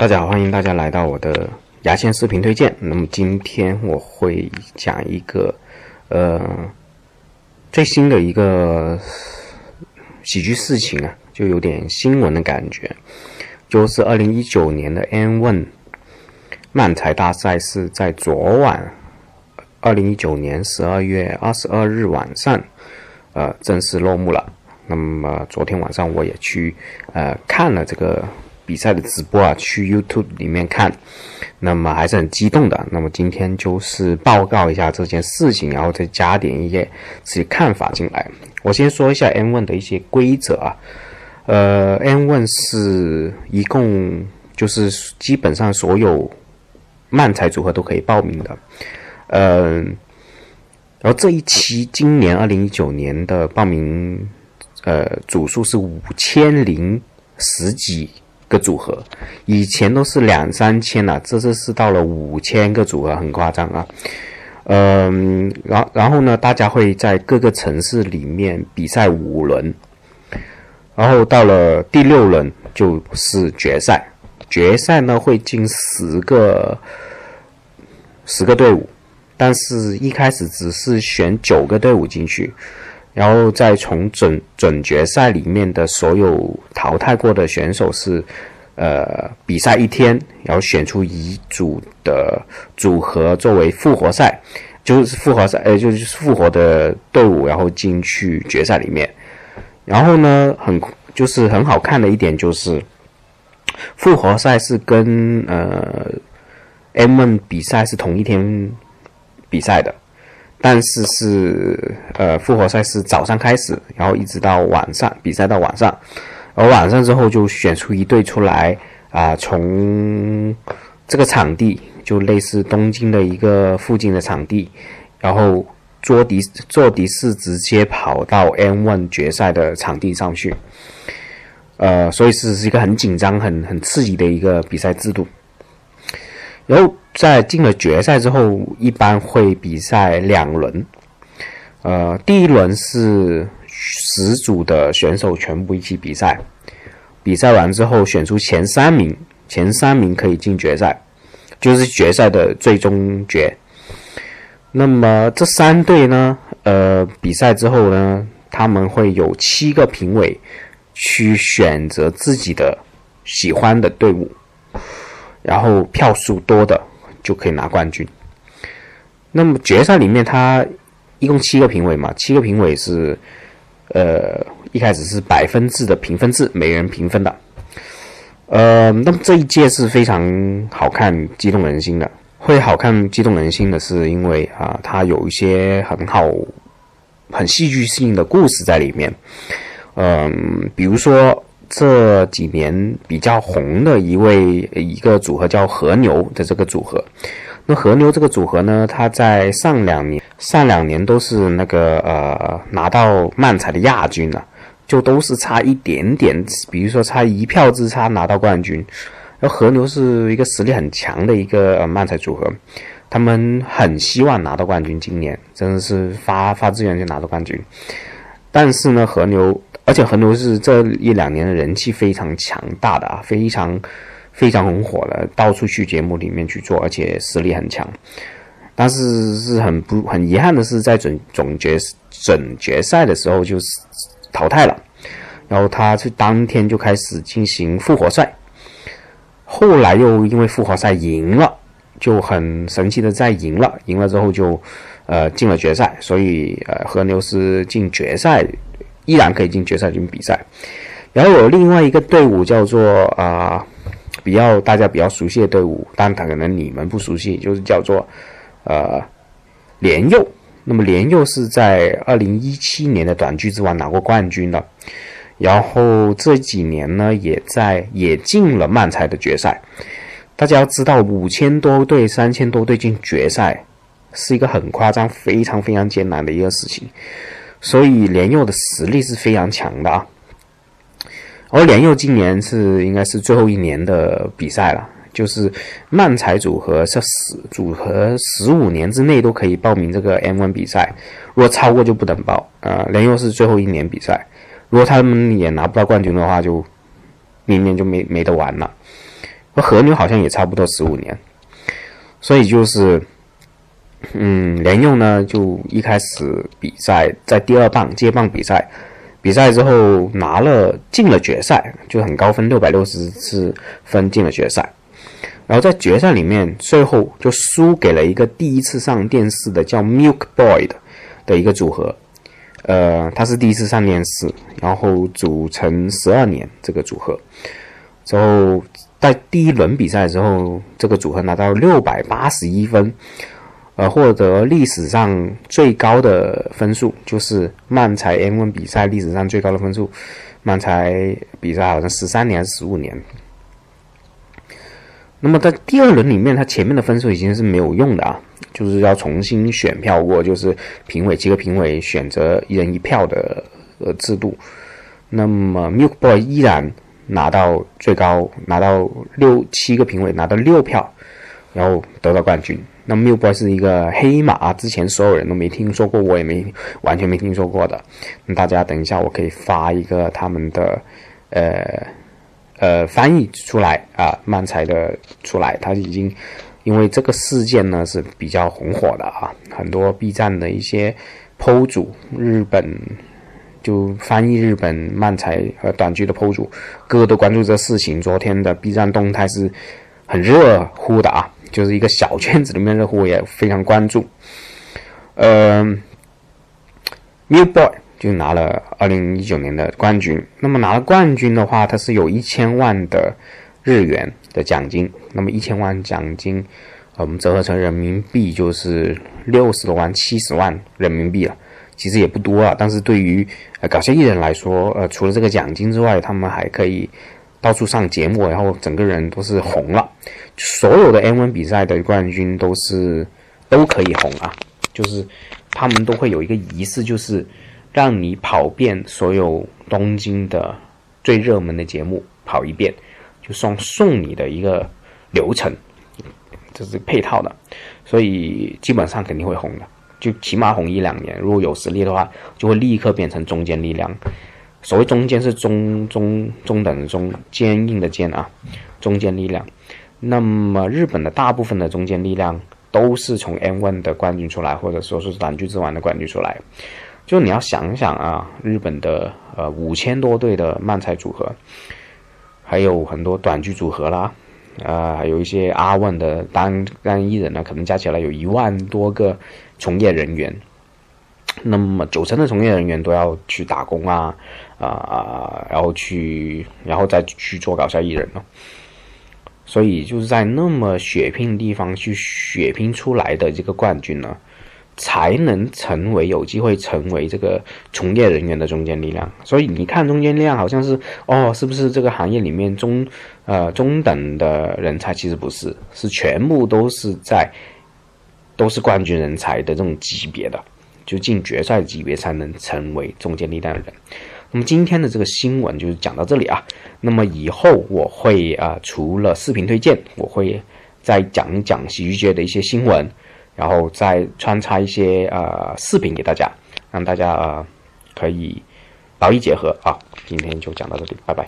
大家好，欢迎大家来到我的牙线视频推荐。那么今天我会讲一个呃最新的一个喜剧事情啊，就有点新闻的感觉，就是二零一九年的 N One 漫才大赛是在昨晚，二零一九年十二月二十二日晚上，呃正式落幕了。那么昨天晚上我也去呃看了这个。比赛的直播啊，去 YouTube 里面看，那么还是很激动的。那么今天就是报告一下这件事情，然后再加点一些自己看法进来。我先说一下 N One 的一些规则啊，呃，N One 是一共就是基本上所有漫才组合都可以报名的，嗯，然后这一期今年二零一九年的报名呃组数是五千零十几。个组合，以前都是两三千了，这次是到了五千个组合，很夸张啊。嗯，然然后呢，大家会在各个城市里面比赛五轮，然后到了第六轮就是决赛。决赛呢会进十个十个队伍，但是一开始只是选九个队伍进去。然后再从准准决赛里面的所有淘汰过的选手是，呃，比赛一天，然后选出一组的组合作为复活赛，就是复活赛，呃，就是复活的队伍，然后进去决赛里面。然后呢，很就是很好看的一点就是，复活赛是跟呃 M 比赛是同一天比赛的。但是是呃复活赛是早上开始，然后一直到晚上比赛到晚上，而晚上之后就选出一队出来啊，从这个场地就类似东京的一个附近的场地，然后坐的坐的士直接跑到 N1 决赛的场地上去，呃，所以是是一个很紧张、很很刺激的一个比赛制度，然后。在进了决赛之后，一般会比赛两轮。呃，第一轮是十组的选手全部一起比赛，比赛完之后选出前三名，前三名可以进决赛，就是决赛的最终决。那么这三队呢，呃，比赛之后呢，他们会有七个评委去选择自己的喜欢的队伍，然后票数多的。就可以拿冠军。那么决赛里面，他一共七个评委嘛，七个评委是，呃，一开始是百分制的评分制，每人评分的。呃，那么这一届是非常好看、激动人心的。会好看、激动人心的是因为啊，它有一些很好、很戏剧性的故事在里面。嗯，比如说。这几年比较红的一位一个组合叫和牛的这个组合，那和牛这个组合呢，它在上两年上两年都是那个呃拿到漫才的亚军了，就都是差一点点，比如说差一票之差拿到冠军。而和牛是一个实力很强的一个漫才组合，他们很希望拿到冠军，今年真的是发发资源就拿到冠军，但是呢，和牛。而且和牛是这一两年的人气非常强大的啊，非常非常红火的，到处去节目里面去做，而且实力很强。但是是很不很遗憾的是，在准总决准决赛的时候就淘汰了。然后他是当天就开始进行复活赛，后来又因为复活赛赢了，就很神奇的再赢了，赢了之后就呃进了决赛，所以呃和牛是进决赛。依然可以进决赛进行比赛，然后有另外一个队伍叫做啊，比较大家比较熟悉的队伍，但可能你们不熟悉，就是叫做呃连佑。那么连佑是在二零一七年的短剧之王拿过冠军的，然后这几年呢也在也进了漫才的决赛。大家要知道，五千多队、三千多队进决赛是一个很夸张、非常非常艰难的一个事情。所以连佑的实力是非常强的啊，而连佑今年是应该是最后一年的比赛了，就是漫才组合是十组合十五年之内都可以报名这个 M1 比赛，如果超过就不能报啊。连佑是最后一年比赛，如果他们也拿不到冠军的话，就明年就没没得玩了。和牛好像也差不多十五年，所以就是，嗯，连用呢就一开始比赛在第二棒接棒比赛，比赛之后拿了进了决赛，就很高分六百六十四分进了决赛，然后在决赛里面最后就输给了一个第一次上电视的叫 Milk Boy 的的一个组合，呃，他是第一次上电视，然后组成十二年这个组合，之后。在第一轮比赛之后，这个组合拿到六百八十一分，呃，获得历史上最高的分数，就是漫才 M1 比赛历史上最高的分数。漫才比赛好像十三年还是十五年。那么在第二轮里面，他前面的分数已经是没有用的啊，就是要重新选票过，就是评委几个评委选择一人一票的呃制度。那么 Milk Boy 依然。拿到最高，拿到六七个评委拿到六票，然后得到冠军。那 m i l Boy 是一个黑马，之前所有人都没听说过，我也没完全没听说过的。那大家等一下，我可以发一个他们的呃呃翻译出来啊，漫才的出来。他已经因为这个事件呢是比较红火的啊，很多 B 站的一些 PO 主，日本。就翻译日本漫才和短剧的 PO 主，个个都关注这事情。昨天的 B 站动态是很热乎的啊，就是一个小圈子里面的户，也非常关注。呃，New Boy 就拿了二零一九年的冠军。那么拿了冠军的话，它是有一千万的日元的奖金。那么一千万奖金，我们折合成人民币就是六十多万、七十万人民币了。其实也不多啊，但是对于搞笑艺人来说，呃除了这个奖金之外，他们还可以到处上节目，然后整个人都是红了。所有的 M1 比赛的冠军都是都可以红啊，就是他们都会有一个仪式，就是让你跑遍所有东京的最热门的节目跑一遍，就送送你的一个流程，这是配套的，所以基本上肯定会红的。就起码红一两年，如果有实力的话，就会立刻变成中坚力量。所谓中坚是中中中等的中，坚硬的坚啊，中坚力量。那么日本的大部分的中坚力量都是从 M1 的冠军出来，或者说是短剧之王的冠军出来。就你要想想啊，日本的呃五千多队的漫才组合，还有很多短剧组合啦。啊，还有一些阿万的单单艺人呢，可能加起来有一万多个从业人员。那么九成的从业人员都要去打工啊，啊，然后去，然后再去做搞笑艺人了。所以就是在那么血拼地方去血拼出来的这个冠军呢。才能成为有机会成为这个从业人员的中坚力量，所以你看中坚力量好像是哦，是不是这个行业里面中呃中等的人才？其实不是，是全部都是在都是冠军人才的这种级别的，就进决赛级别才能成为中坚力量的人。那么今天的这个新闻就是讲到这里啊。那么以后我会啊，除了视频推荐，我会再讲一讲喜剧界的一些新闻。然后再穿插一些呃视频给大家，让大家呃可以劳逸结合啊。今天就讲到这里，拜拜。